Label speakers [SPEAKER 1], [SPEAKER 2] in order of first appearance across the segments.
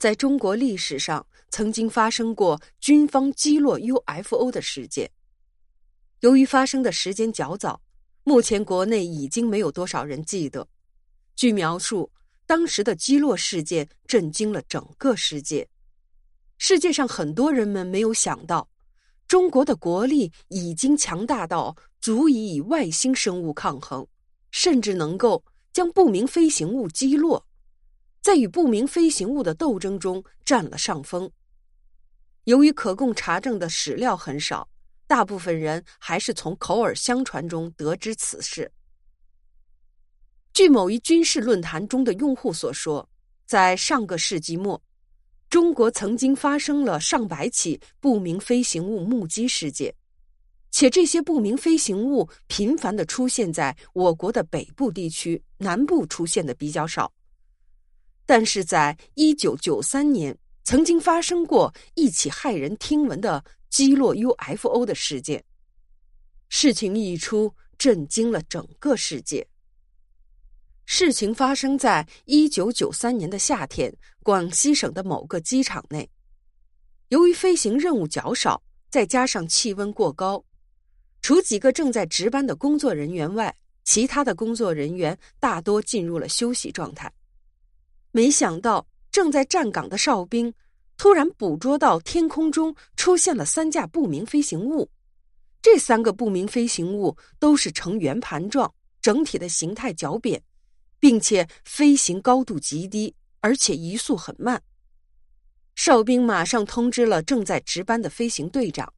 [SPEAKER 1] 在中国历史上曾经发生过军方击落 UFO 的事件。由于发生的时间较早，目前国内已经没有多少人记得。据描述，当时的击落事件震惊了整个世界。世界上很多人们没有想到，中国的国力已经强大到足以与外星生物抗衡，甚至能够将不明飞行物击落，在与不明飞行物的斗争中占了上风。由于可供查证的史料很少，大部分人还是从口耳相传中得知此事。据某一军事论坛中的用户所说，在上个世纪末。中国曾经发生了上百起不明飞行物目击事件，且这些不明飞行物频繁的出现在我国的北部地区，南部出现的比较少。但是在一九九三年，曾经发生过一起骇人听闻的击落 UFO 的事件。事情一出，震惊了整个世界。事情发生在一九九三年的夏天，广西省的某个机场内。由于飞行任务较少，再加上气温过高，除几个正在值班的工作人员外，其他的工作人员大多进入了休息状态。没想到，正在站岗的哨兵突然捕捉到天空中出现了三架不明飞行物。这三个不明飞行物都是呈圆盘状，整体的形态较扁。并且飞行高度极低，而且移速很慢。哨兵马上通知了正在值班的飞行队长，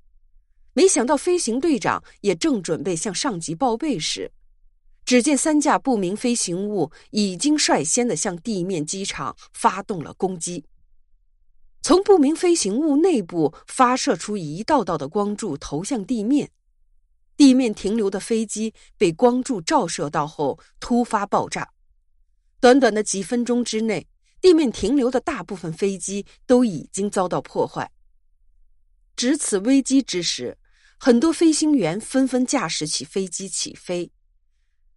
[SPEAKER 1] 没想到飞行队长也正准备向上级报备时，只见三架不明飞行物已经率先的向地面机场发动了攻击。从不明飞行物内部发射出一道道的光柱，投向地面。地面停留的飞机被光柱照射到后，突发爆炸。短短的几分钟之内，地面停留的大部分飞机都已经遭到破坏。值此危机之时，很多飞行员纷纷驾驶起飞机起飞。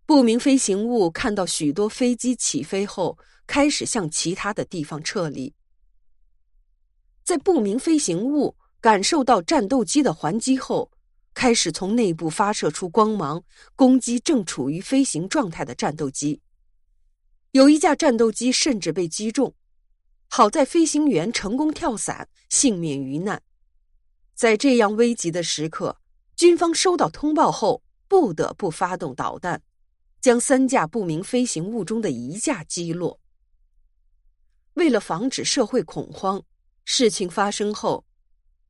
[SPEAKER 1] 不明飞行物看到许多飞机起飞后，开始向其他的地方撤离。在不明飞行物感受到战斗机的还击后，开始从内部发射出光芒，攻击正处于飞行状态的战斗机。有一架战斗机甚至被击中，好在飞行员成功跳伞，幸免于难。在这样危急的时刻，军方收到通报后，不得不发动导弹，将三架不明飞行物中的一架击落。为了防止社会恐慌，事情发生后，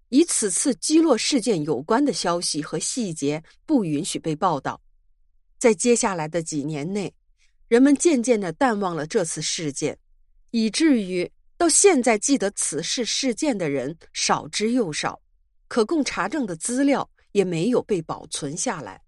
[SPEAKER 1] 与此次击落事件有关的消息和细节不允许被报道。在接下来的几年内。人们渐渐的淡忘了这次事件，以至于到现在记得此事事件的人少之又少，可供查证的资料也没有被保存下来。